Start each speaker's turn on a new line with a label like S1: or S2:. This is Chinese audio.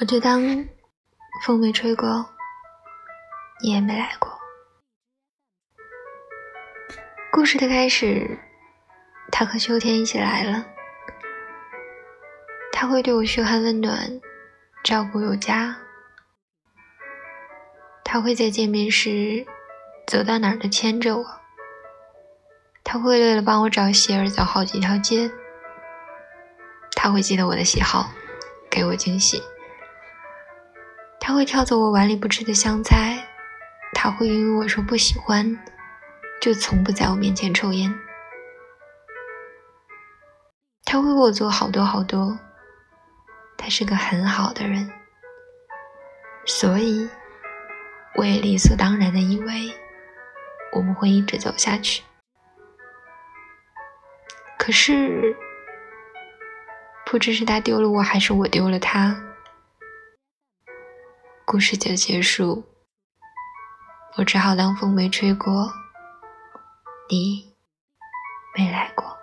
S1: 我就当风没吹过，你也没来过。故事的开始，他和秋天一起来了。他会对我嘘寒问暖，照顾有加。他会在见面时走到哪儿都牵着我。他会为了帮我找鞋而走好几条街。他会记得我的喜好，给我惊喜。他会挑走我碗里不吃的香菜，他会因为我说不喜欢，就从不在我面前抽烟。他会为我做好多好多，他是个很好的人，所以我也理所当然的以为我们会一直走下去。可是，不知是他丢了我，还是我丢了他。故事就结束，我只好当风没吹过，你没来过。